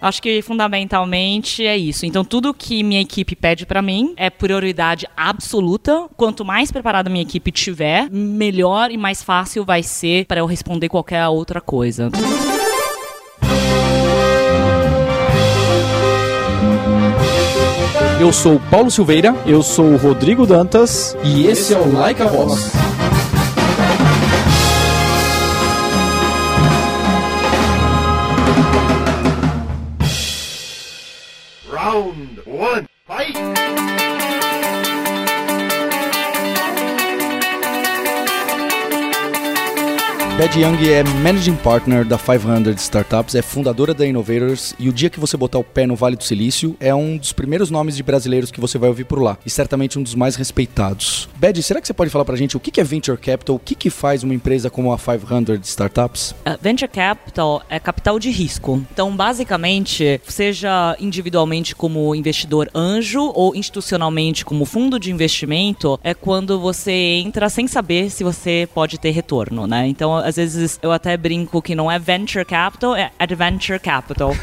Acho que fundamentalmente é isso. Então tudo que minha equipe pede para mim é prioridade absoluta. Quanto mais preparada minha equipe tiver, melhor e mais fácil vai ser para eu responder qualquer outra coisa. Eu sou Paulo Silveira Eu sou Rodrigo Dantas. e esse é o Like a Voz. Round one, fight! Bad Young é Managing Partner da 500 Startups, é fundadora da Innovators e o dia que você botar o pé no Vale do Silício é um dos primeiros nomes de brasileiros que você vai ouvir por lá e certamente um dos mais respeitados. Bad, será que você pode falar pra gente o que é Venture Capital, o que que faz uma empresa como a 500 Startups? Uh, Venture capital é capital de risco. Então, basicamente, seja individualmente como investidor anjo ou institucionalmente como fundo de investimento, é quando você entra sem saber se você pode ter retorno, né? Então, às vezes eu até brinco que não é venture capital, é adventure capital.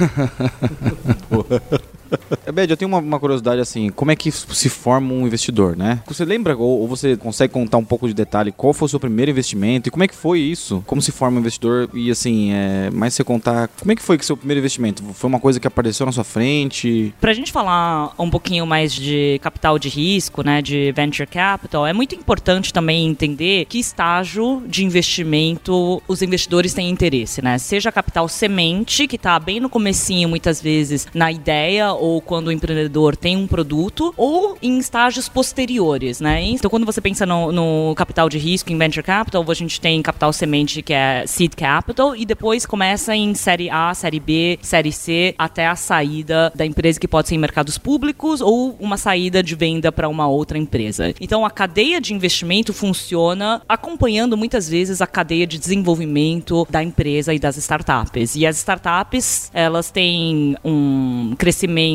Bed, eu tenho uma, uma curiosidade assim, como é que se forma um investidor, né? Você lembra ou, ou você consegue contar um pouco de detalhe qual foi o seu primeiro investimento e como é que foi isso? Como se forma um investidor e assim, é, mais você contar, como é que foi que seu primeiro investimento? Foi uma coisa que apareceu na sua frente? Pra gente falar um pouquinho mais de capital de risco, né, de venture capital, é muito importante também entender que estágio de investimento os investidores têm interesse, né? Seja capital semente, que tá bem no comecinho muitas vezes na ideia ou quando o empreendedor tem um produto, ou em estágios posteriores, né? Então, quando você pensa no, no capital de risco, em venture capital, a gente tem capital semente, que é seed capital, e depois começa em série A, série B, série C, até a saída da empresa, que pode ser em mercados públicos ou uma saída de venda para uma outra empresa. Então, a cadeia de investimento funciona acompanhando muitas vezes a cadeia de desenvolvimento da empresa e das startups. E as startups, elas têm um crescimento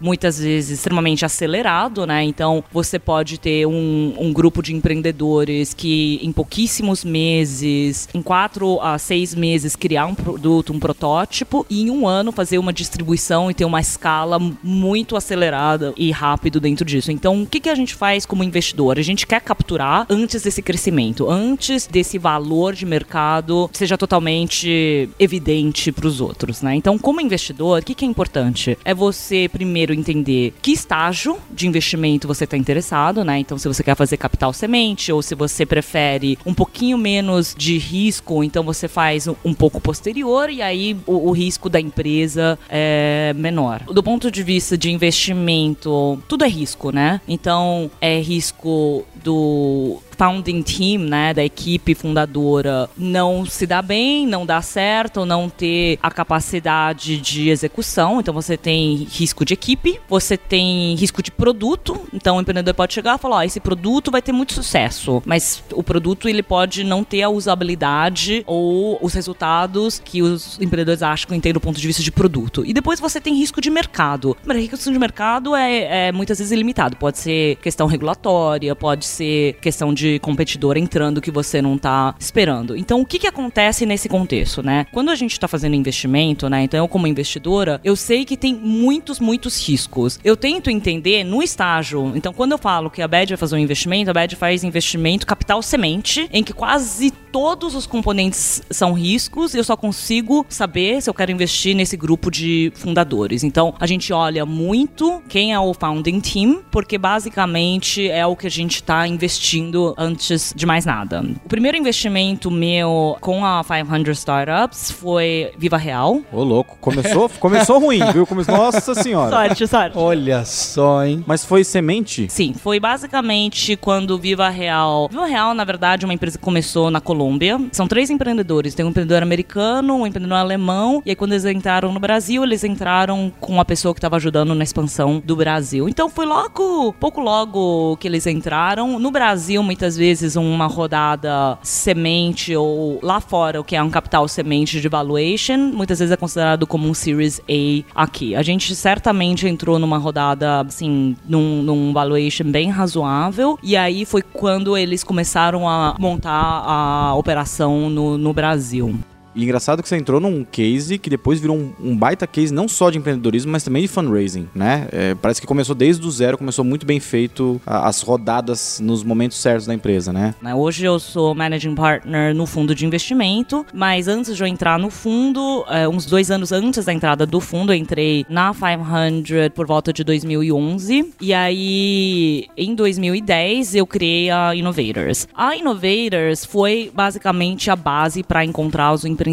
muitas vezes extremamente acelerado, né? Então você pode ter um, um, grupo de empreendedores que em pouquíssimos meses, em quatro a seis meses, criar um produto, um protótipo e em um ano fazer uma distribuição e ter uma escala muito acelerada e rápido dentro disso. Então o que, que a gente faz como investidor? A gente quer capturar antes desse crescimento, antes desse valor de mercado seja totalmente evidente para os outros, né? Então como investidor, o que, que é importante? É você primeiro entender que estágio de investimento você está interessado, né? Então, se você quer fazer capital semente ou se você prefere um pouquinho menos de risco, então você faz um, pouco posterior e aí o, o, risco da empresa é menor. Do ponto de vista de investimento, tudo é risco, né? Então, é risco do founding team, né, da equipe fundadora, não se dá bem, não dá certo, não ter a capacidade de execução. Então você tem risco de equipe, você tem risco de produto. Então o empreendedor pode chegar e falar: ó, esse produto vai ter muito sucesso, mas o produto ele pode não ter a usabilidade ou os resultados que os empreendedores acham que tem do ponto de vista de produto. E depois você tem risco de mercado. Mas risco de mercado é, é muitas vezes ilimitado. Pode ser questão regulatória, pode ser questão de de competidor entrando que você não está esperando. Então, o que, que acontece nesse contexto, né? Quando a gente está fazendo investimento, né? Então, eu como investidora, eu sei que tem muitos, muitos riscos. Eu tento entender no estágio. Então, quando eu falo que a BED vai fazer um investimento, a BED faz investimento capital semente, em que quase todos os componentes são riscos e eu só consigo saber se eu quero investir nesse grupo de fundadores. Então, a gente olha muito quem é o founding team, porque basicamente é o que a gente está investindo antes de mais nada. O primeiro investimento meu com a 500 Startups foi Viva Real. Ô, louco. Começou, começou ruim, viu? Começou, nossa senhora. Sorte, sorte. Olha só, hein? Mas foi semente? Sim, foi basicamente quando Viva Real... Viva Real, na verdade, é uma empresa que começou na Colômbia. São três empreendedores. Tem um empreendedor americano, um empreendedor alemão. E aí, quando eles entraram no Brasil, eles entraram com uma pessoa que estava ajudando na expansão do Brasil. Então, foi logo, pouco logo que eles entraram. No Brasil, muitas vezes uma rodada semente ou lá fora, o que é um capital semente de valuation, muitas vezes é considerado como um Series A aqui. A gente certamente entrou numa rodada, assim, num, num valuation bem razoável, e aí foi quando eles começaram a montar a operação no, no Brasil. E engraçado que você entrou num case que depois virou um, um baita case não só de empreendedorismo, mas também de fundraising, né? É, parece que começou desde o zero, começou muito bem feito a, as rodadas nos momentos certos da empresa, né? né? Hoje eu sou managing partner no fundo de investimento, mas antes de eu entrar no fundo, é, uns dois anos antes da entrada do fundo, eu entrei na 500 por volta de 2011. E aí, em 2010, eu criei a Innovators. A Innovators foi basicamente a base para encontrar os empreendedores.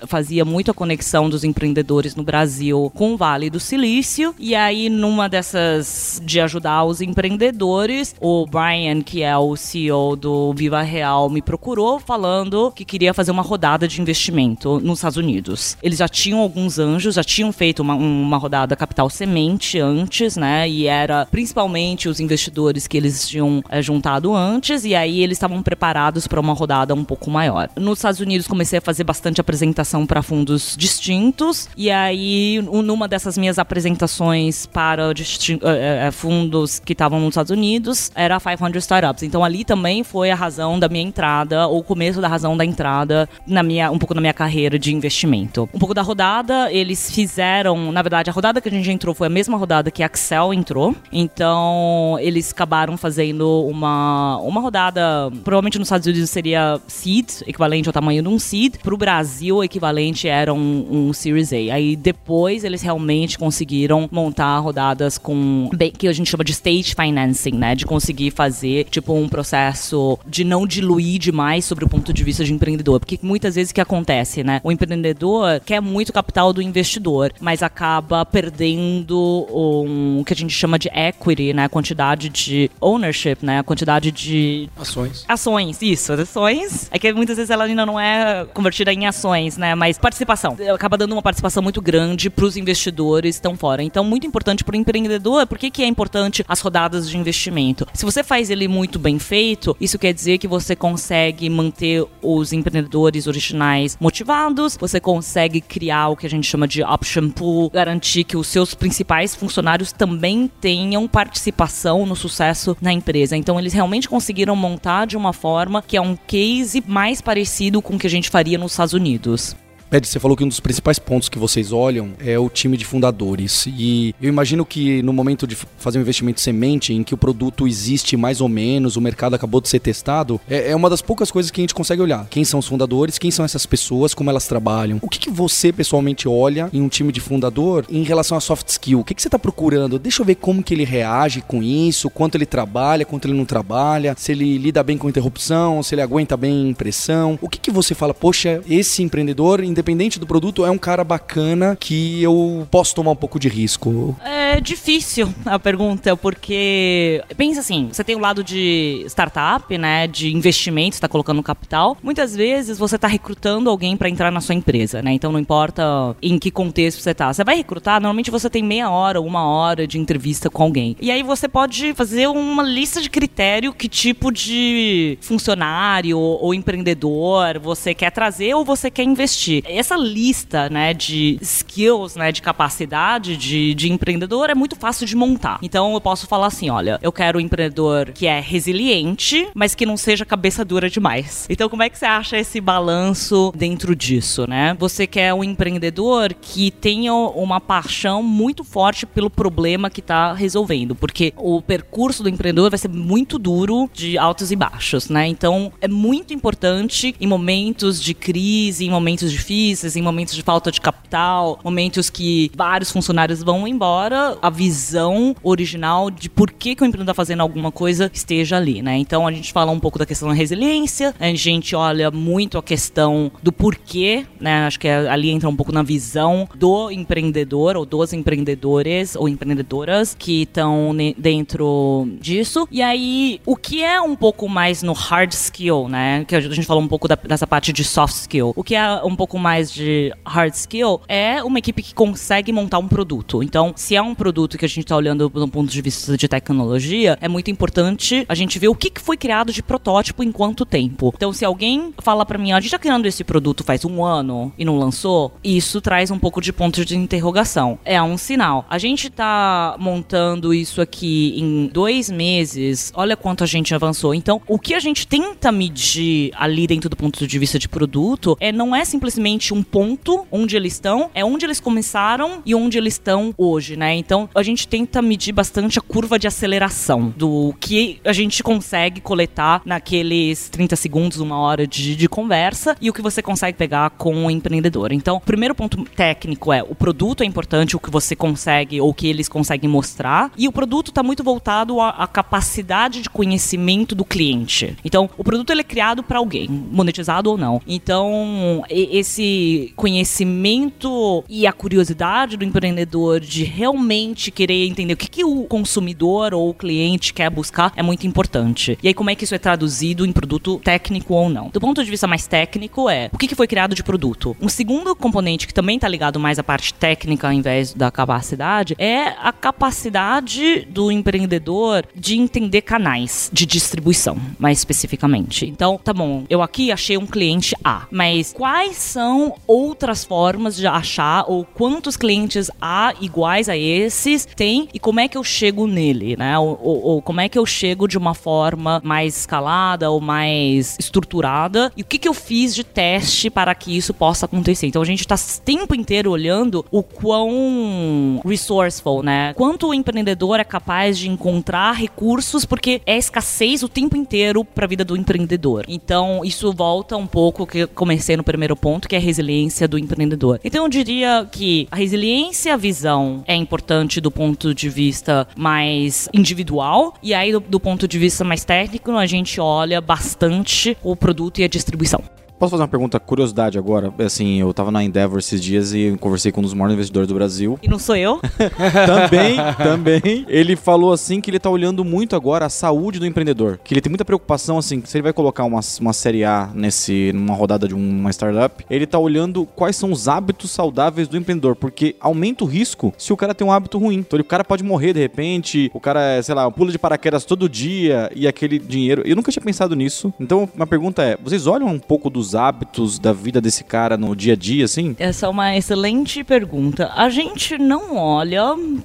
Eu fazia muito a conexão dos empreendedores no Brasil com o Vale do Silício. E aí, numa dessas de ajudar os empreendedores, o Brian, que é o CEO do Viva Real, me procurou falando que queria fazer uma rodada de investimento nos Estados Unidos. Eles já tinham alguns anjos, já tinham feito uma, uma rodada capital semente antes, né? E era principalmente os investidores que eles tinham é, juntado antes, e aí eles estavam preparados para uma rodada um pouco maior. Nos Estados Unidos comecei a fazer bastante apresentação para fundos distintos, e aí numa dessas minhas apresentações para uh, fundos que estavam nos Estados Unidos era a 500 Startups. Então ali também foi a razão da minha entrada, ou o começo da razão da entrada na minha, um pouco na minha carreira de investimento. Um pouco da rodada, eles fizeram, na verdade, a rodada que a gente entrou foi a mesma rodada que a Axel entrou. Então, eles acabaram fazendo uma, uma rodada, provavelmente nos Estados Unidos seria seed, equivalente ao tamanho de um seed. Para o Brasil, o equivalente era um, um Series A. Aí depois eles realmente conseguiram montar rodadas com que a gente chama de stage financing, né? De conseguir fazer tipo um processo de não diluir demais sobre o ponto de vista de empreendedor, porque muitas vezes o que acontece, né? O empreendedor quer muito capital do investidor, mas acaba perdendo um, o que a gente chama de equity, né? A quantidade de ownership, né? A quantidade de ações. Ações, isso, ações. É que muitas vezes ela ainda não é convertida em ações, né? Mas participação. Acaba dando uma participação muito grande para os investidores que estão fora. Então, muito importante para o empreendedor. Por que, que é importante as rodadas de investimento? Se você faz ele muito bem feito, isso quer dizer que você consegue manter os empreendedores originais motivados, você consegue criar o que a gente chama de option pool, garantir que os seus principais funcionários também tenham participação no sucesso na empresa. Então, eles realmente conseguiram montar de uma forma que é um case mais parecido com o que a gente faria nos Estados Unidos. Ed, você falou que um dos principais pontos que vocês olham é o time de fundadores. E eu imagino que no momento de fazer um investimento semente, em que o produto existe mais ou menos, o mercado acabou de ser testado, é, é uma das poucas coisas que a gente consegue olhar. Quem são os fundadores, quem são essas pessoas, como elas trabalham. O que, que você pessoalmente olha em um time de fundador em relação a soft skill? O que, que você está procurando? Deixa eu ver como que ele reage com isso, quanto ele trabalha, quanto ele não trabalha, se ele lida bem com interrupção, se ele aguenta bem pressão. O que, que você fala, poxa, esse empreendedor, independente independente do produto, é um cara bacana que eu posso tomar um pouco de risco? É difícil a pergunta, porque pensa assim, você tem o lado de startup, né, de investimento, está colocando capital. Muitas vezes você está recrutando alguém para entrar na sua empresa, né? Então não importa em que contexto você está. Você vai recrutar, normalmente você tem meia hora, uma hora de entrevista com alguém. E aí você pode fazer uma lista de critério que tipo de funcionário ou empreendedor você quer trazer ou você quer investir essa lista, né, de skills, né, de capacidade de, de empreendedor é muito fácil de montar. Então eu posso falar assim, olha, eu quero um empreendedor que é resiliente, mas que não seja cabeça dura demais. Então como é que você acha esse balanço dentro disso, né? Você quer um empreendedor que tenha uma paixão muito forte pelo problema que está resolvendo, porque o percurso do empreendedor vai ser muito duro de altos e baixos, né? Então é muito importante em momentos de crise, em momentos difíceis em momentos de falta de capital, momentos que vários funcionários vão embora, a visão original de por que, que o empreendedor está fazendo alguma coisa esteja ali, né? Então a gente fala um pouco da questão da resiliência, a gente olha muito a questão do porquê, né? Acho que ali entra um pouco na visão do empreendedor ou dos empreendedores ou empreendedoras que estão dentro disso. E aí, o que é um pouco mais no hard skill, né? Que a gente falou um pouco da, dessa parte de soft skill. O que é um pouco mais mais de hard skill, é uma equipe que consegue montar um produto. Então, se é um produto que a gente está olhando do ponto de vista de tecnologia, é muito importante a gente ver o que, foi criado de protótipo em quanto tempo. Então, se alguém fala para mim, a gente está criando esse produto faz um ano e não lançou, isso traz um pouco de ponto de interrogação. É um sinal. A gente está montando isso aqui em dois meses, olha quanto a gente avançou. Então, o que a gente tenta medir ali dentro do ponto de vista de produto é não é simplesmente simplesmente um ponto onde eles estão, é onde eles começaram e onde eles estão hoje, né? Então a gente tenta medir bastante a curva de aceleração do que a gente consegue coletar naqueles 30 segundos, uma hora de, de conversa e o que você consegue pegar com o empreendedor. Então, o primeiro ponto técnico é o produto é importante, o que você consegue ou que eles conseguem mostrar, e o produto está muito voltado à, à capacidade de conhecimento do cliente. Então, o produto ele é criado para alguém, monetizado ou não. Então, e- esse conhecimento e a curiosidade do empreendedor de realmente querer entender o que, que o consumidor ou o cliente quer buscar é muito importante. E aí, como é que isso é traduzido em produto técnico ou não? Do ponto de vista mais técnico, é o que, que foi criado de produto. Um segundo componente que também está ligado mais à parte técnica ao invés da capacidade é a capacidade do empreendedor de entender canais de distribuição, mais especificamente. Então, tá bom, eu aqui achei um cliente A, mas quais são outras formas de achar ou quantos clientes A iguais a esses tem e como é que eu chego nele, né? Ou, ou- ou como é que eu chego de uma forma mais escalada ou mais estruturada e o que, que eu fiz de teste para que isso possa acontecer. Então a gente está o tempo inteiro olhando o quão resourceful, né? Quanto o empreendedor é capaz de encontrar recursos, porque é escassez o tempo inteiro para a vida do empreendedor. Então isso volta um pouco que comecei no primeiro ponto, que é resiliência do empreendedor. Então eu diria que a resiliência a visão é importante do ponto de vista mais individual, e aí do, do ponto de vista mais técnico, a gente olha bastante o produto e a distribuição. Posso fazer uma pergunta, curiosidade agora? Assim, eu tava na Endeavor esses dias e conversei com um dos maiores investidores do Brasil. E não sou eu? também, também. Ele falou assim que ele tá olhando muito agora a saúde do empreendedor. Que ele tem muita preocupação, assim, que se ele vai colocar uma, uma série A nesse, numa rodada de uma startup, ele tá olhando quais são os hábitos saudáveis do empreendedor. Porque aumenta o risco se o cara tem um hábito ruim. Então o cara pode morrer de repente, o cara, sei lá, pula de paraquedas todo dia e aquele dinheiro. Eu nunca tinha pensado nisso. Então, uma pergunta é: vocês olham um pouco dos hábitos da vida desse cara no dia a dia, assim? Essa é uma excelente pergunta. A gente não olha,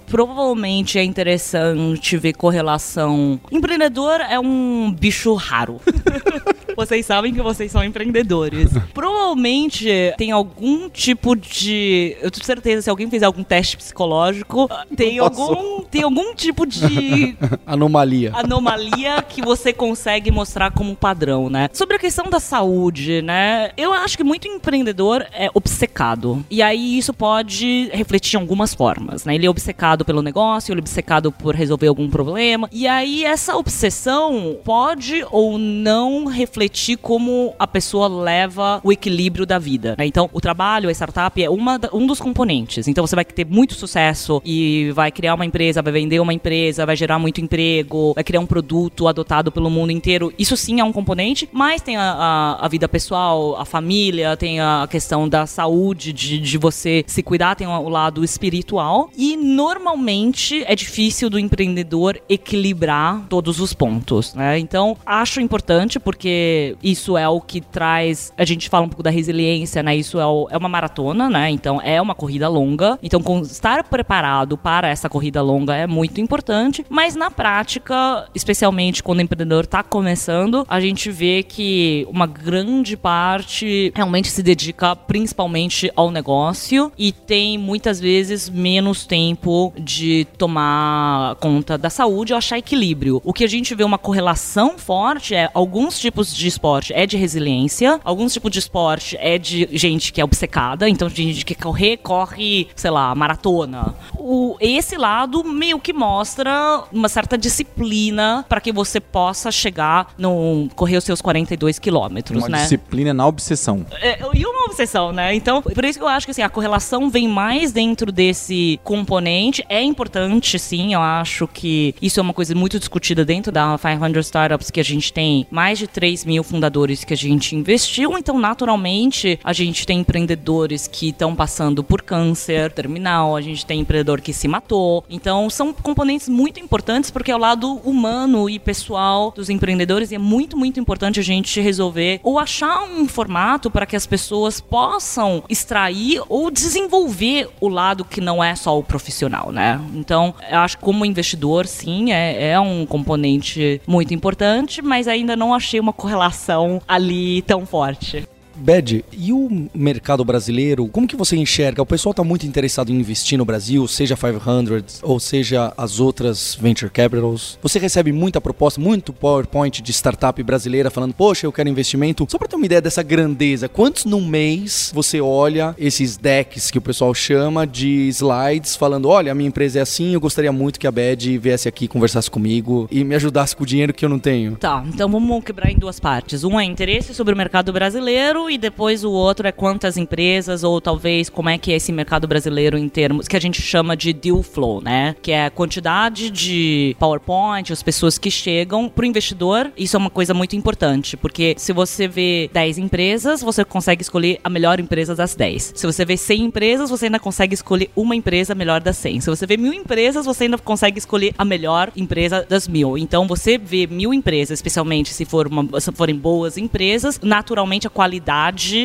provavelmente é interessante ver correlação. Empreendedor é um bicho raro. vocês sabem que vocês são empreendedores. Provavelmente tem algum tipo de. Eu tenho certeza, se alguém fizer algum teste psicológico, tem algum, tem algum tipo de Anomalia. anomalia que você consegue mostrar como padrão, né? Sobre a questão da saúde, né? Eu acho que muito empreendedor é obcecado. E aí isso pode refletir em algumas formas, né? Ele é obcecado pelo negócio, ele é obcecado por resolver algum problema. E aí essa obsessão pode ou não refletir como a pessoa leva o equilíbrio da vida, né? Então, o trabalho, a startup é uma, um dos componentes. Então, você vai ter muito sucesso e vai criar uma empresa, vai vender uma empresa, vai gerar muito emprego, vai criar um produto adotado pelo mundo inteiro. Isso sim é um componente, mas tem a, a- a vida pessoal, a família, tem a questão da saúde, de, de você se cuidar, tem o lado espiritual. E normalmente é difícil do empreendedor equilibrar todos os pontos, né? Então, acho importante porque isso é o que traz. A gente fala um pouco da resiliência, né? Isso é, o- é uma maratona, né? Então, é uma corrida longa. Então, estar preparado para essa corrida longa é muito importante. Mas na prática, especialmente quando o empreendedor está começando, a gente vê que uma grande parte realmente se dedica principalmente ao negócio e tem muitas vezes menos tempo de tomar conta da saúde ou achar equilíbrio. O que a gente vê uma correlação forte é alguns tipos de esporte é de resiliência, alguns tipos de esporte é de gente que é obcecada, então gente que correr, corre, sei lá, maratona. O, esse lado meio que mostra uma certa disciplina para que você possa chegar no correr os seus 42 quilômetros, né? disciplina na obsessão. É, e uma obsessão, né? Então, por isso que eu acho que assim, a correlação vem mais dentro desse componente. É importante, sim, eu acho que isso é uma coisa muito discutida dentro da 500 Startups, que a gente tem mais de 3 mil fundadores que a gente investiu. Então, naturalmente, a gente tem empreendedores que estão passando por câncer terminal, a gente tem empreendedor que se matou. Então, são componentes muito importantes porque é o lado humano e pessoal dos empreendedores e é muito, muito importante a gente resolver ou achar um formato para que as pessoas possam extrair ou desenvolver o lado que não é só o profissional, né? Então, eu acho que como investidor, sim, é, é um componente muito importante, mas ainda não achei uma correlação ali tão forte. Bed, e o mercado brasileiro? Como que você enxerga? O pessoal está muito interessado em investir no Brasil, seja 500 ou seja as outras venture capitals. Você recebe muita proposta, muito PowerPoint de startup brasileira falando, poxa, eu quero investimento. Só para ter uma ideia dessa grandeza, quantos no mês você olha esses decks que o pessoal chama de slides falando, olha, a minha empresa é assim, eu gostaria muito que a Bed viesse aqui conversasse comigo e me ajudasse com o dinheiro que eu não tenho. Tá, então vamos quebrar em duas partes. Um é interesse sobre o mercado brasileiro e depois o outro é quantas empresas ou talvez como é que é esse mercado brasileiro em termos que a gente chama de deal flow, né? Que é a quantidade de PowerPoint, as pessoas que chegam pro investidor. Isso é uma coisa muito importante, porque se você vê 10 empresas, você consegue escolher a melhor empresa das 10. Se você vê 100 empresas, você ainda consegue escolher uma empresa melhor das 100. Se você vê mil empresas, você ainda consegue escolher a melhor empresa das mil. Então, você vê mil empresas, especialmente se, for uma, se forem boas empresas, naturalmente a qualidade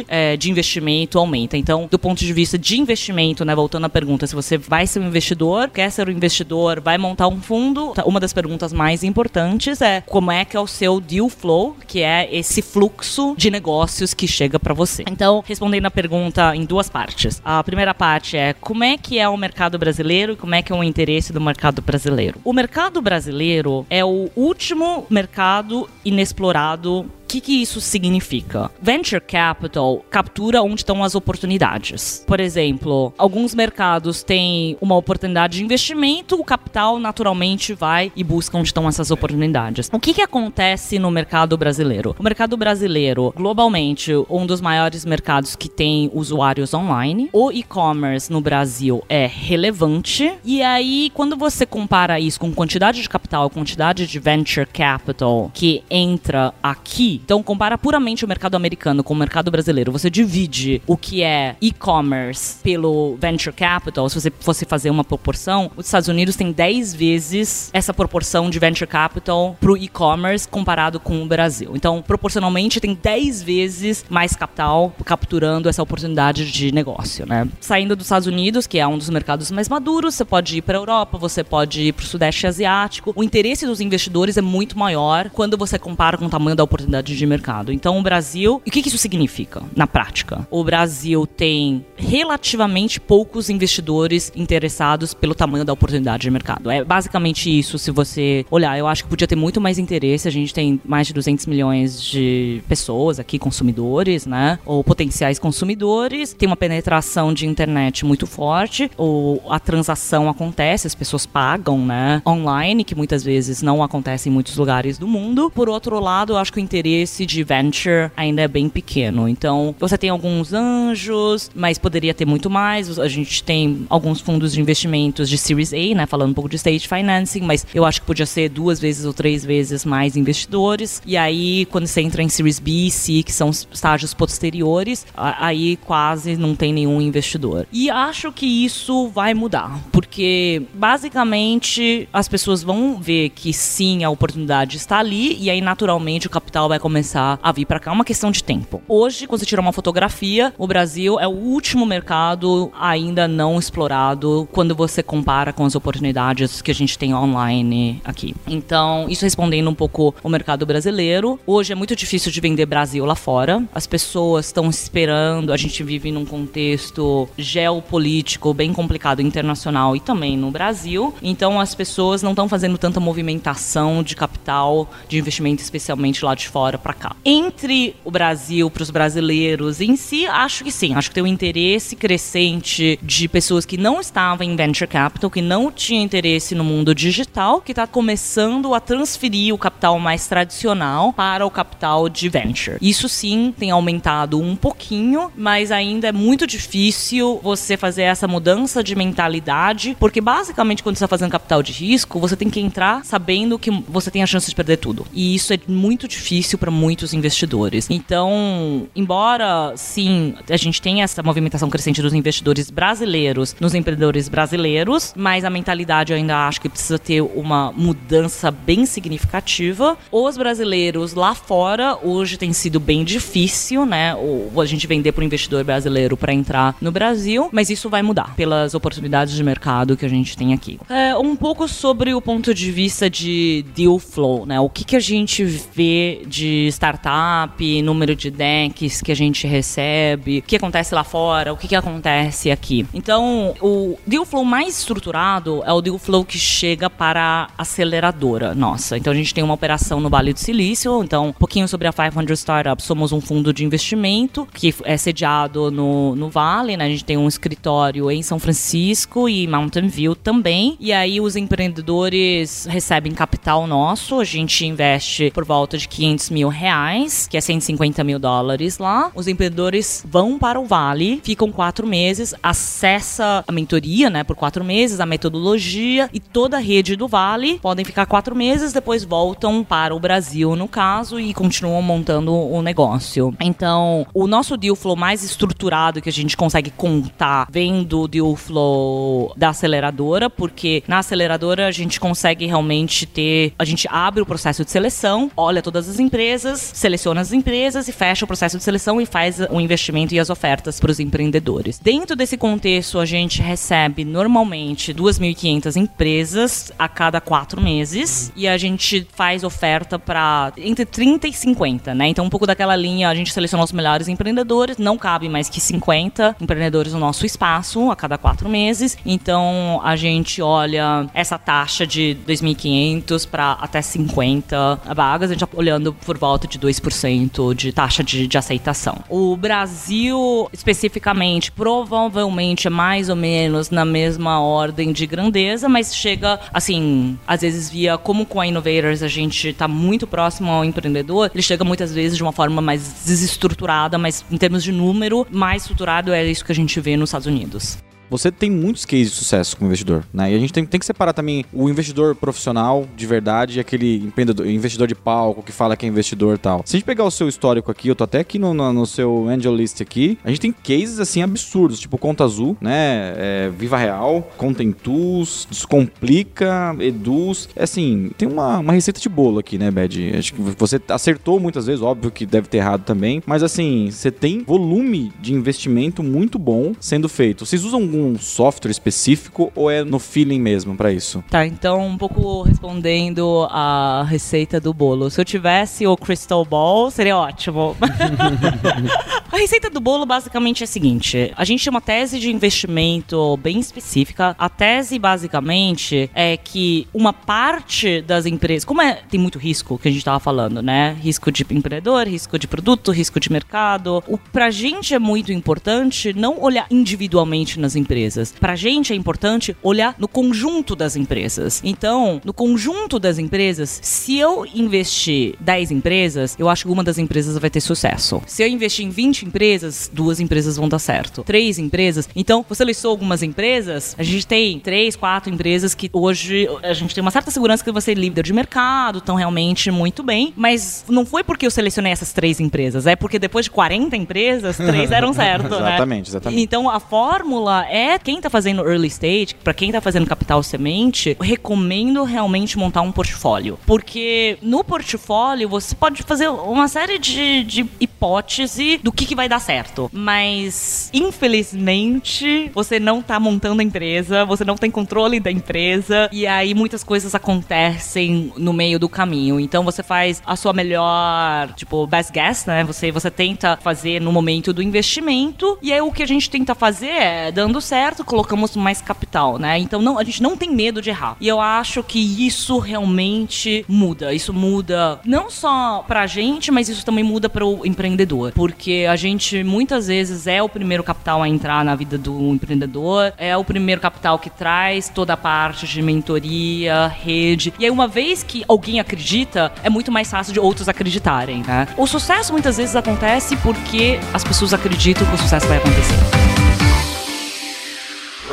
é, de investimento aumenta. Então, do ponto de vista de investimento, né, voltando à pergunta, se você vai ser um investidor, quer ser um investidor, vai montar um fundo, uma das perguntas mais importantes é como é que é o seu deal flow, que é esse fluxo de negócios que chega para você. Então, respondendo a pergunta em duas partes. A primeira parte é como é que é o mercado brasileiro e como é que é o interesse do mercado brasileiro. O mercado brasileiro é o último mercado inexplorado que, que isso significa? Venture capital captura onde estão as oportunidades. Por exemplo, alguns mercados têm uma oportunidade de investimento, o capital naturalmente vai e busca onde estão essas oportunidades. O que, que acontece no mercado brasileiro? O mercado brasileiro, globalmente, um dos maiores mercados que tem usuários online. O e-commerce no Brasil é relevante. E aí, quando você compara isso com quantidade de capital, quantidade de venture capital que entra aqui, então, compara puramente o mercado americano com o mercado brasileiro. Você divide o que é e-commerce pelo venture capital, se você fosse fazer uma proporção, os Estados Unidos tem 10 vezes essa proporção de venture capital pro e-commerce comparado com o Brasil. Então, proporcionalmente, tem 10 vezes mais capital capturando essa oportunidade de negócio, né? Saindo dos Estados Unidos, que é um dos mercados mais maduros, você pode ir para a Europa, você pode ir para o Sudeste Asiático. O interesse dos investidores é muito maior quando você compara com o tamanho da oportunidade de mercado. Então, o Brasil. E o que, que isso significa na prática? O Brasil tem relativamente poucos investidores interessados pelo tamanho da oportunidade de mercado. É basicamente isso. Se você olhar, eu acho que podia ter muito mais interesse. A gente tem mais de 200 milhões de pessoas aqui, consumidores, né? Ou potenciais consumidores. Tem uma penetração de internet muito forte. Ou a transação acontece, as pessoas pagam, né? Online, que muitas vezes não acontece em muitos lugares do mundo. Por outro lado, eu acho que o interesse interesse de venture ainda é bem pequeno. Então, você tem alguns anjos, mas poderia ter muito mais. A gente tem alguns fundos de investimentos de Series A, né? Falando um pouco de stage financing, mas eu acho que podia ser duas vezes ou três vezes mais investidores. E aí, quando você entra em Series B e C, que são estágios posteriores, aí quase não tem nenhum investidor. E acho que isso vai mudar, porque basicamente as pessoas vão ver que sim, a oportunidade está ali, e aí naturalmente o capital vai começar a vir para cá. É uma questão de tempo. Hoje, quando você tira uma fotografia, o Brasil é o último mercado ainda não explorado quando você compara com as oportunidades que a gente tem online aqui. Então, isso respondendo um pouco o mercado brasileiro. Hoje é muito difícil de vender Brasil lá fora. As pessoas estão esperando. A gente vive num contexto geopolítico bem complicado internacional e também no Brasil. Então, as pessoas não estão fazendo tanta movimentação de capital, de investimento, especialmente lá de fora para cá. Entre o Brasil para os brasileiros em si, acho que sim. Acho que tem um interesse crescente de pessoas que não estavam em venture capital, que não tinham interesse no mundo digital, que está começando a transferir o capital mais tradicional para o capital de venture. Isso sim tem aumentado um pouquinho, mas ainda é muito difícil você fazer essa mudança de mentalidade, porque basicamente quando você está fazendo capital de risco, você tem que entrar sabendo que você tem a chance de perder tudo. E isso é muito difícil para muitos investidores. Então, embora sim a gente tenha essa movimentação crescente dos investidores brasileiros nos empreendedores brasileiros, mas a mentalidade eu ainda acho que precisa ter uma mudança bem significativa. Os brasileiros lá fora hoje tem sido bem difícil, né? Ou a gente vender para o investidor brasileiro para entrar no Brasil, mas isso vai mudar pelas oportunidades de mercado que a gente tem aqui. É, um pouco sobre o ponto de vista de deal flow, né? O que, que a gente vê de startup, número de decks que a gente recebe, o que acontece lá fora, o que, que acontece aqui. Então, o deal flow mais estruturado é o deal flow que chega para a aceleradora nossa. Então, a gente tem uma operação no Vale do Silício. Então, um pouquinho sobre a 500 Startups. Somos um fundo de investimento que é sediado no, no Vale, né? A gente tem um escritório em São Francisco e Mountain View também. E aí, os empreendedores recebem capital nosso. A gente investe por volta de 500 mil reais, que é 150 mil dólares lá. Os empreendedores vão para o Vale, ficam quatro meses, acessa a mentoria, né, por quatro meses, a metodologia e toda a rede do Vale. Podem ficar quatro meses, depois voltam para o Brasil, no caso, e continuam montando o negócio. Então, o nosso deal flow mais estruturado que a gente consegue contar vem do deal flow da aceleradora, porque na aceleradora a gente consegue realmente ter, a gente abre o processo de seleção, olha todas as empresas, seleciona as empresas e fecha o processo de seleção e faz o investimento e as ofertas para os empreendedores. Dentro desse contexto, a gente recebe normalmente 2.500 empresas a cada quatro meses e a gente faz oferta para entre 30 e 50, né? Então, um pouco daquela linha, a gente seleciona os melhores empreendedores, não cabe mais que 50 empreendedores no nosso espaço a cada quatro meses. Então, a gente olha essa taxa de 2.500 para até 50 vagas, a gente está olhando por volta de 2% de taxa de, de aceitação. O Brasil, especificamente, provavelmente é mais ou menos na mesma ordem de grandeza, mas chega, assim, às vezes via como com a Innovators a gente está muito próximo ao empreendedor, ele chega muitas vezes de uma forma mais desestruturada, mas em termos de número, mais estruturado é isso que a gente vê nos Estados Unidos. Você tem muitos cases de sucesso como investidor, né? E a gente tem, tem que separar também o investidor profissional de verdade e aquele empreendedor, investidor de palco que fala que é investidor e tal. Se a gente pegar o seu histórico aqui, eu tô até aqui no, no, no seu Angel List aqui, a gente tem cases assim absurdos, tipo Conta Azul, né? É, Viva Real, Content Tools, Descomplica, Eduz. É assim, tem uma, uma receita de bolo aqui, né, Bad? Acho que você acertou muitas vezes, óbvio que deve ter errado também, mas assim, você tem volume de investimento muito bom sendo feito. Vocês usam algum software específico ou é no feeling mesmo para isso? Tá, então um pouco respondendo a receita do bolo. Se eu tivesse o Crystal Ball, seria ótimo. a receita do bolo basicamente é a seguinte: a gente tem uma tese de investimento bem específica. A tese basicamente é que uma parte das empresas, como é, tem muito risco que a gente estava falando, né? Risco de empreendedor, risco de produto, risco de mercado. O pra gente é muito importante não olhar individualmente nas empresas empresas. Para a gente é importante olhar no conjunto das empresas. Então, no conjunto das empresas, se eu investir 10 empresas, eu acho que uma das empresas vai ter sucesso. Se eu investir em 20 empresas, duas empresas vão dar certo. Três empresas. Então, você listou algumas empresas, a gente tem três, quatro empresas que hoje a gente tem uma certa segurança que você é líder de mercado, estão realmente muito bem, mas não foi porque eu selecionei essas três empresas, é porque depois de 40 empresas, três deram certo, né? exatamente, exatamente. Então, a fórmula é quem está fazendo early stage, para quem está fazendo capital semente, recomendo realmente montar um portfólio. Porque no portfólio você pode fazer uma série de, de hipótese do que, que vai dar certo. Mas, infelizmente, você não está montando a empresa, você não tem controle da empresa, e aí muitas coisas acontecem no meio do caminho. Então você faz a sua melhor, tipo, best guess, né? Você, você tenta fazer no momento do investimento, e aí o que a gente tenta fazer é dando certo colocamos mais capital, né? Então não, a gente não tem medo de errar. E eu acho que isso realmente muda. Isso muda não só pra gente, mas isso também muda para o empreendedor. Porque a gente muitas vezes é o primeiro capital a entrar na vida do empreendedor, é o primeiro capital que traz toda a parte de mentoria, rede. E aí, uma vez que alguém acredita, é muito mais fácil de outros acreditarem, né? O sucesso muitas vezes acontece porque as pessoas acreditam que o sucesso vai acontecer.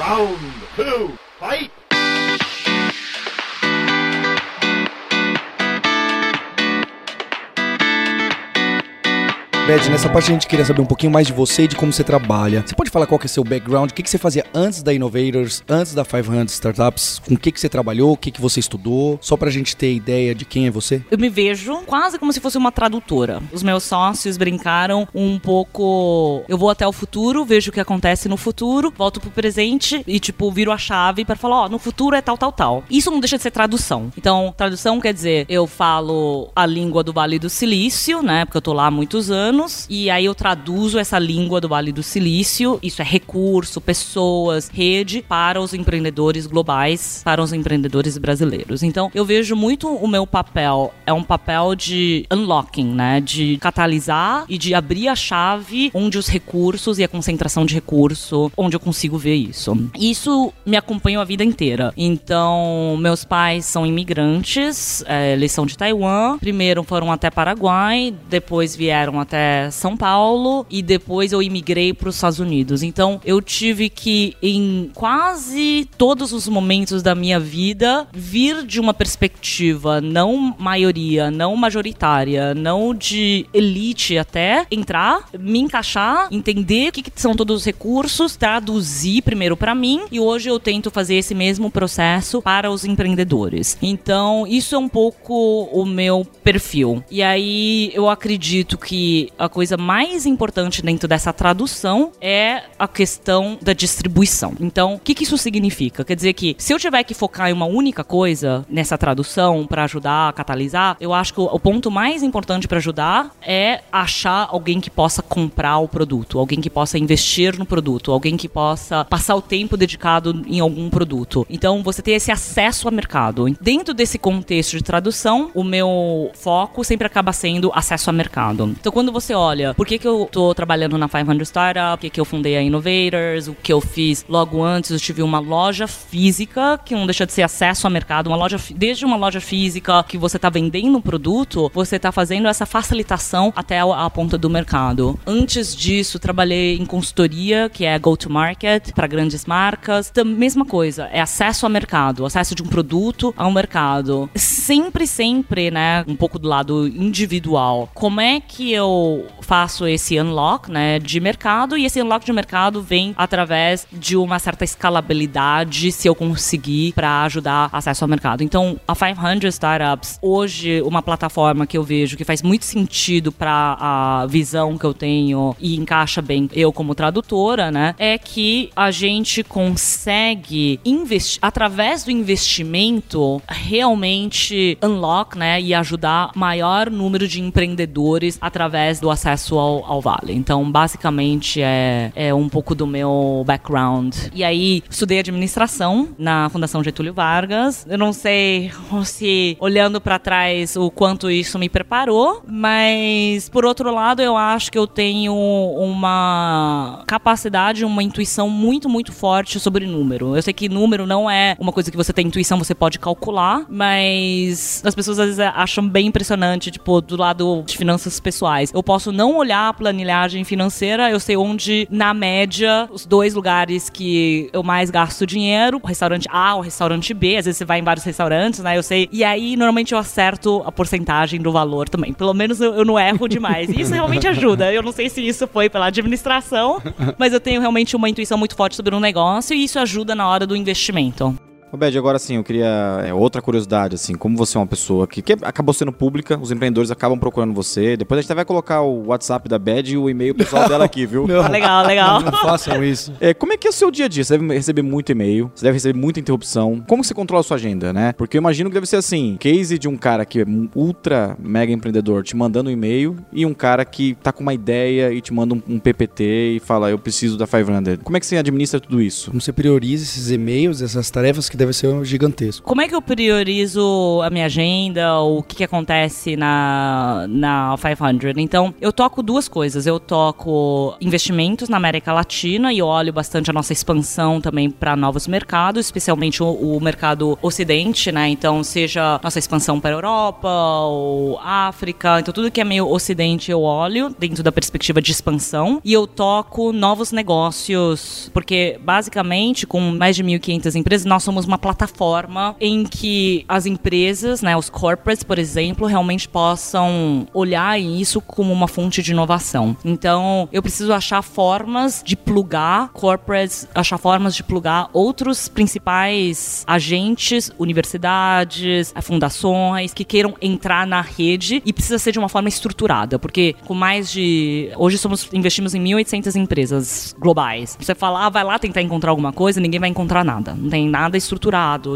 Round two, fight! Nessa parte a gente queria saber um pouquinho mais de você e de como você trabalha. Você pode falar qual que é seu background, o que, que você fazia antes da Innovators, antes da 500 Startups, com o que, que você trabalhou, o que, que você estudou, só pra gente ter ideia de quem é você? Eu me vejo quase como se fosse uma tradutora. Os meus sócios brincaram um pouco. Eu vou até o futuro, vejo o que acontece no futuro, volto pro presente e, tipo, viro a chave para falar: ó, oh, no futuro é tal, tal, tal. Isso não deixa de ser tradução. Então, tradução quer dizer, eu falo a língua do Vale do Silício, né? Porque eu tô lá há muitos anos. E aí eu traduzo essa língua do Vale do Silício. Isso é recurso, pessoas, rede para os empreendedores globais, para os empreendedores brasileiros. Então, eu vejo muito o meu papel é um papel de unlocking, né? De catalisar e de abrir a chave onde os recursos e a concentração de recurso, onde eu consigo ver isso. Isso me acompanhou a vida inteira. Então, meus pais são imigrantes, é, eles são de Taiwan. Primeiro foram até Paraguai, depois vieram até São Paulo e depois eu imigrei para os Estados Unidos. Então, eu tive que, em quase todos os momentos da minha vida, vir de uma perspectiva não maioria, não majoritária, não de elite até, entrar, me encaixar, entender o que, que são todos os recursos, traduzir primeiro para mim e hoje eu tento fazer esse mesmo processo para os empreendedores. Então, isso é um pouco o meu perfil. E aí eu acredito que a coisa mais importante dentro dessa tradução é a questão da distribuição. Então, o que, que isso significa? Quer dizer que se eu tiver que focar em uma única coisa nessa tradução para ajudar a catalisar, eu acho que o ponto mais importante para ajudar é achar alguém que possa comprar o produto, alguém que possa investir no produto, alguém que possa passar o tempo dedicado em algum produto. Então, você ter esse acesso ao mercado. Dentro desse contexto de tradução, o meu foco sempre acaba sendo acesso ao mercado. Então, quando você olha, por que, que eu tô trabalhando na 500 Startup, por que, que eu fundei a Innovators, o que eu fiz logo antes, eu tive uma loja física, que não deixa de ser acesso ao mercado, uma loja, desde uma loja física que você está vendendo um produto, você está fazendo essa facilitação até a ponta do mercado. Antes disso, trabalhei em consultoria, que é go-to-market, para grandes marcas. Então, mesma coisa, é acesso ao mercado, acesso de um produto ao mercado. Sempre, sempre, né, um pouco do lado individual. Como é que eu の faço esse unlock, né, de mercado e esse unlock de mercado vem através de uma certa escalabilidade se eu conseguir para ajudar acesso ao mercado. Então, a 500 Startups, hoje, uma plataforma que eu vejo que faz muito sentido para a visão que eu tenho e encaixa bem eu como tradutora, né, é que a gente consegue investir através do investimento realmente unlock, né, e ajudar maior número de empreendedores através do acesso ao, ao vale. Então, basicamente é, é um pouco do meu background. E aí, estudei administração na Fundação Getúlio Vargas. Eu não sei se olhando para trás o quanto isso me preparou, mas por outro lado, eu acho que eu tenho uma capacidade, uma intuição muito, muito forte sobre número. Eu sei que número não é uma coisa que você tem intuição, você pode calcular, mas as pessoas às vezes acham bem impressionante, tipo, do lado de finanças pessoais. Eu posso não olhar a planilhagem financeira, eu sei onde, na média, os dois lugares que eu mais gasto dinheiro, o restaurante A, o restaurante B, às vezes você vai em vários restaurantes, né? Eu sei. E aí, normalmente, eu acerto a porcentagem do valor também. Pelo menos eu, eu não erro demais. E isso realmente ajuda. Eu não sei se isso foi pela administração, mas eu tenho realmente uma intuição muito forte sobre um negócio e isso ajuda na hora do investimento. Ô, Bed, agora sim, eu queria. É, outra curiosidade, assim, como você é uma pessoa que, que acabou sendo pública, os empreendedores acabam procurando você. Depois a gente até vai colocar o WhatsApp da Bed e o e-mail pessoal dela aqui, viu? Não, legal, legal. Não façam isso. É, como é que é o seu dia a dia? Você deve receber muito e-mail, você deve receber muita interrupção. Como você controla a sua agenda, né? Porque eu imagino que deve ser assim: case de um cara que é ultra mega empreendedor te mandando um e-mail e um cara que tá com uma ideia e te manda um, um PPT e fala, eu preciso da 500. Como é que você administra tudo isso? Como você prioriza esses e-mails, essas tarefas que devem ser gigantescas? Como é que eu priorizo a minha agenda, o que, que acontece na, na 500? Então, eu toco duas coisas. Eu toco investimentos na América Latina e olho bastante a nossa expansão também para novos mercados, especialmente o, o, mercado ocidente, né? Então, seja nossa expansão para a Europa ou África. Então, tudo que é meio ocidente eu olho dentro da perspectiva de expansão e eu toco novos negócios, porque basicamente, com mais de 1.500 empresas, nós somos uma plataforma em que as empresas, né, os corporates, por exemplo, realmente possam olhar isso como uma fonte de inovação. Então, eu preciso achar formas de plugar corporates, achar formas de plugar outros principais agentes, universidades, fundações que queiram entrar na rede e precisa ser de uma forma estruturada, porque com mais de hoje somos investimos em 1.800 empresas globais. Você fala, ah, vai lá tentar encontrar alguma coisa, ninguém vai encontrar nada. Não tem nada estruturado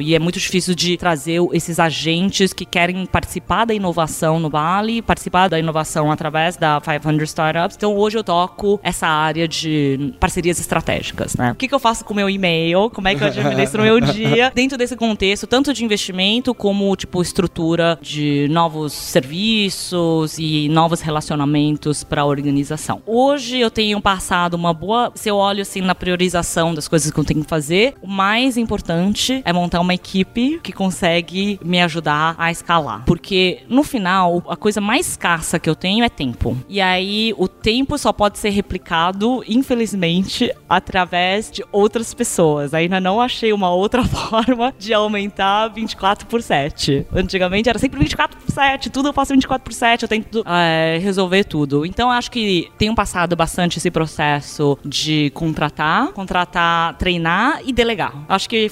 e é muito difícil de trazer esses agentes que querem participar da inovação no Vale, participar da inovação através da 500 Startups. Então hoje eu toco essa área de parcerias estratégicas, né? O que, que eu faço com o meu e-mail? Como é que eu administro o meu dia? Dentro desse contexto, tanto de investimento como, tipo, estrutura de novos serviços e novos relacionamentos para a organização. Hoje eu tenho passado uma boa... Se eu olho, assim, na priorização das coisas que eu tenho que fazer, o mais importante é montar uma equipe que consegue me ajudar a escalar. Porque, no final, a coisa mais escassa que eu tenho é tempo. E aí, o tempo só pode ser replicado, infelizmente, através de outras pessoas. Ainda não achei uma outra forma de aumentar 24 por 7. Antigamente era sempre 24 por 7, tudo eu faço 24 por 7, eu tento é, resolver tudo. Então acho que tenho passado bastante esse processo de contratar, contratar, treinar e delegar. Acho que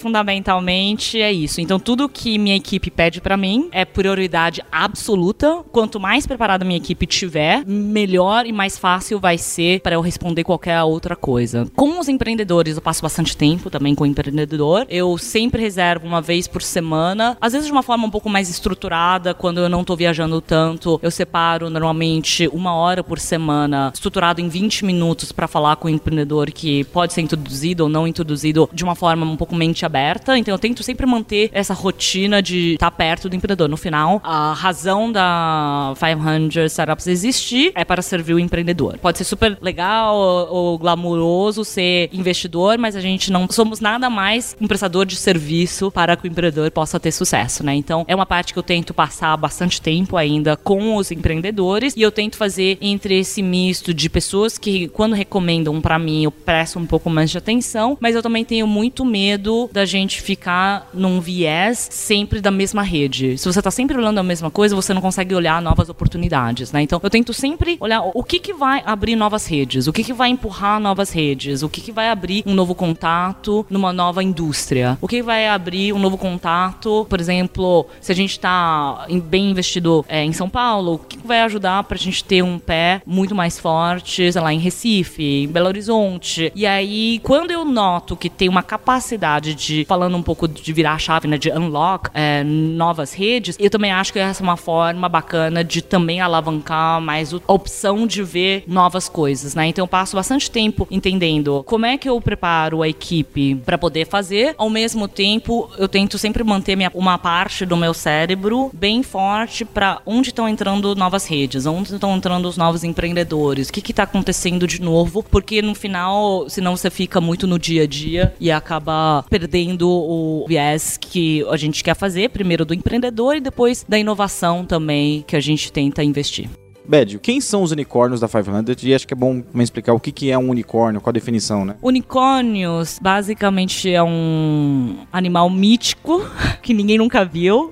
fundamentalmente é isso. Então tudo que minha equipe pede para mim é prioridade absoluta. Quanto mais preparada minha equipe tiver, melhor e mais fácil vai ser para eu responder qualquer outra coisa. Com os empreendedores, eu passo bastante tempo também com o empreendedor. Eu sempre reservo uma vez por semana, às vezes de uma forma um pouco mais estruturada, quando eu não tô viajando tanto, eu separo normalmente uma hora por semana, estruturado em 20 minutos para falar com o empreendedor que pode ser introduzido ou não introduzido de uma forma um pouco mente aberta. Então eu tento sempre manter essa rotina de estar tá perto do empreendedor. No final, a razão da 500 Startups existir é para servir o empreendedor. Pode ser super legal ou, glamouroso ser investidor, mas a gente não somos nada mais um prestador de serviço para que o empreendedor possa ter sucesso, né? Então é uma parte que eu tento passar bastante tempo ainda com os empreendedores e eu tento fazer entre esse misto de pessoas que quando recomendam para mim eu presto um pouco mais de atenção, mas eu também tenho muito medo da gente ficar num viés sempre da mesma rede. Se você tá sempre olhando a mesma coisa, você não consegue olhar novas oportunidades, né? Então eu tento sempre olhar o que que vai abrir novas redes, o que que vai empurrar novas redes, o que que vai abrir um novo contato numa nova indústria, o que vai abrir um novo contato, por exemplo, se a gente está bem investido é, em São Paulo, o que vai ajudar para a gente ter um pé muito mais forte, sei lá, em Recife, em Belo Horizonte. E aí, quando eu noto que tem uma capacidade de, falando um pouco de virar a chave, né, de unlock é, novas redes, eu também acho que essa é uma forma bacana de também alavancar mais a opção de ver novas coisas, né? Então eu passo bastante tempo entendendo como é que eu preparo a equipe para poder fazer, ao mesmo tempo eu tento sempre manter minha, uma parte do meu cérebro bem forte para onde estão entrando novas redes, onde estão entrando os novos empreendedores, o que está acontecendo de novo, porque no final, senão você fica muito no dia a dia e acaba perdendo o viés que a gente quer fazer, primeiro do empreendedor e depois da inovação também que a gente tenta investir. Bédio, quem são os unicórnios da 500? E acho que é bom me explicar o que, que é um unicórnio, qual a definição, né? Unicórnios, basicamente, é um animal mítico que ninguém nunca viu.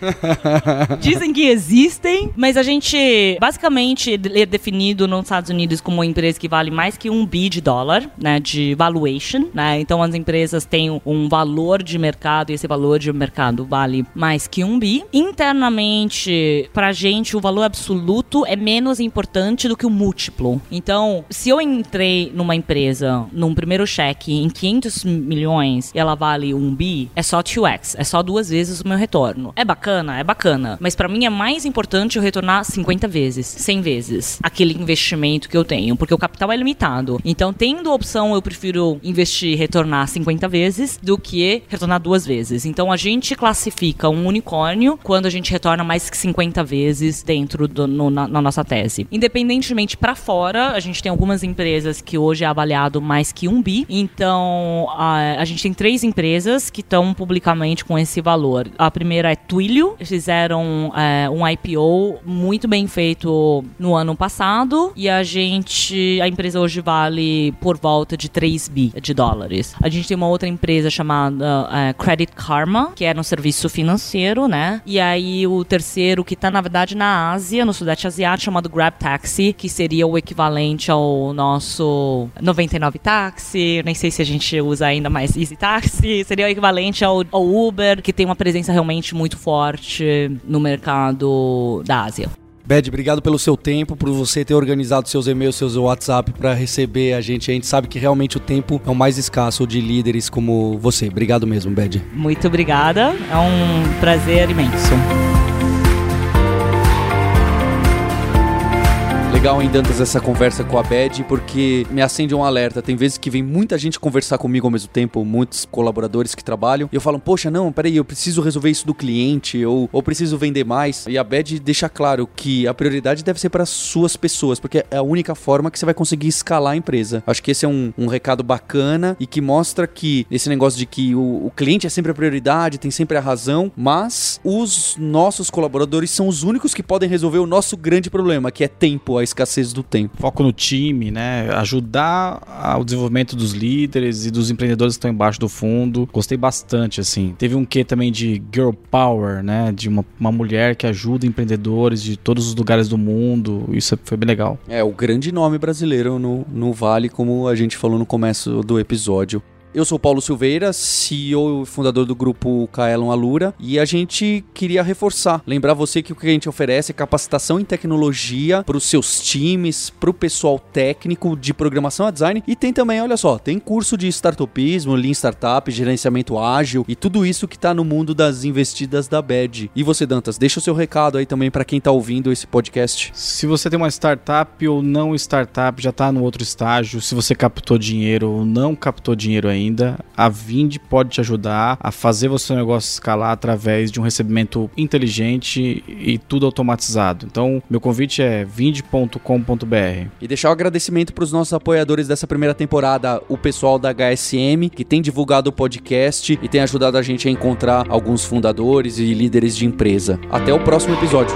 Dizem que existem, mas a gente, basicamente, é definido nos Estados Unidos como uma empresa que vale mais que um bi de dólar, né, de valuation, né? Então, as empresas têm um valor de mercado e esse valor de mercado vale mais que um bi. Internamente, pra gente, o valor absoluto é menos importante do que o múltiplo. Então, se eu entrei numa empresa num primeiro cheque em 500 milhões e ela vale um bi, é só 2x, é só duas vezes o meu retorno. É bacana? É bacana. Mas para mim é mais importante eu retornar 50 vezes, 100 vezes aquele investimento que eu tenho, porque o capital é limitado. Então, tendo a opção, eu prefiro investir e retornar 50 vezes do que retornar duas vezes. Então, a gente classifica um unicórnio quando a gente retorna mais que 50 vezes dentro do, no, na, na nossa tese. Independentemente para fora, a gente tem algumas empresas que hoje é avaliado mais que um bi. Então, a, a gente tem três empresas que estão publicamente com esse valor. A primeira é Twilio, fizeram é, um IPO muito bem feito no ano passado e a gente, a empresa hoje vale por volta de 3 bi de dólares. A gente tem uma outra empresa chamada é, Credit Karma, que é no serviço financeiro, né? E aí o terceiro que tá na verdade na Ásia, no Sudeste Asiático, chamado Grab Taxi, que seria o equivalente ao nosso 99 Taxi, nem sei se a gente usa ainda mais Easy Taxi, seria o equivalente ao, ao Uber, que tem uma presença realmente muito forte no mercado da Ásia. Bed, obrigado pelo seu tempo, por você ter organizado seus e-mails, seus WhatsApp para receber a gente. A gente sabe que realmente o tempo é o mais escasso de líderes como você. Obrigado mesmo, Bed. Muito obrigada. É um prazer imenso. Legal em Dantas essa conversa com a Bed, porque me acende um alerta. Tem vezes que vem muita gente conversar comigo ao mesmo tempo, muitos colaboradores que trabalham, e eu falo, poxa, não, peraí, eu preciso resolver isso do cliente, ou, ou preciso vender mais. E a Bed deixa claro que a prioridade deve ser para suas pessoas, porque é a única forma que você vai conseguir escalar a empresa. Acho que esse é um, um recado bacana e que mostra que esse negócio de que o, o cliente é sempre a prioridade, tem sempre a razão, mas os nossos colaboradores são os únicos que podem resolver o nosso grande problema, que é tempo, a escassez do tempo. Foco no time, né? Ajudar o desenvolvimento dos líderes e dos empreendedores que estão embaixo do fundo. Gostei bastante, assim. Teve um quê também de girl power, né? De uma, uma mulher que ajuda empreendedores de todos os lugares do mundo. Isso foi bem legal. É, o grande nome brasileiro no, no Vale, como a gente falou no começo do episódio. Eu sou Paulo Silveira, CEO e fundador do grupo Kaelon Alura, e a gente queria reforçar, lembrar você que o que a gente oferece é capacitação em tecnologia para os seus times, para o pessoal técnico de programação a design, e tem também, olha só, tem curso de startupismo, Lean Startup, gerenciamento ágil e tudo isso que está no mundo das investidas da BED. E você, Dantas, deixa o seu recado aí também para quem está ouvindo esse podcast. Se você tem uma startup ou não startup, já está no outro estágio, se você captou dinheiro ou não captou dinheiro ainda, ainda, a Vind pode te ajudar a fazer o seu negócio escalar através de um recebimento inteligente e tudo automatizado. Então, meu convite é vind.com.br. E deixar o um agradecimento para os nossos apoiadores dessa primeira temporada, o pessoal da HSM, que tem divulgado o podcast e tem ajudado a gente a encontrar alguns fundadores e líderes de empresa. Até o próximo episódio.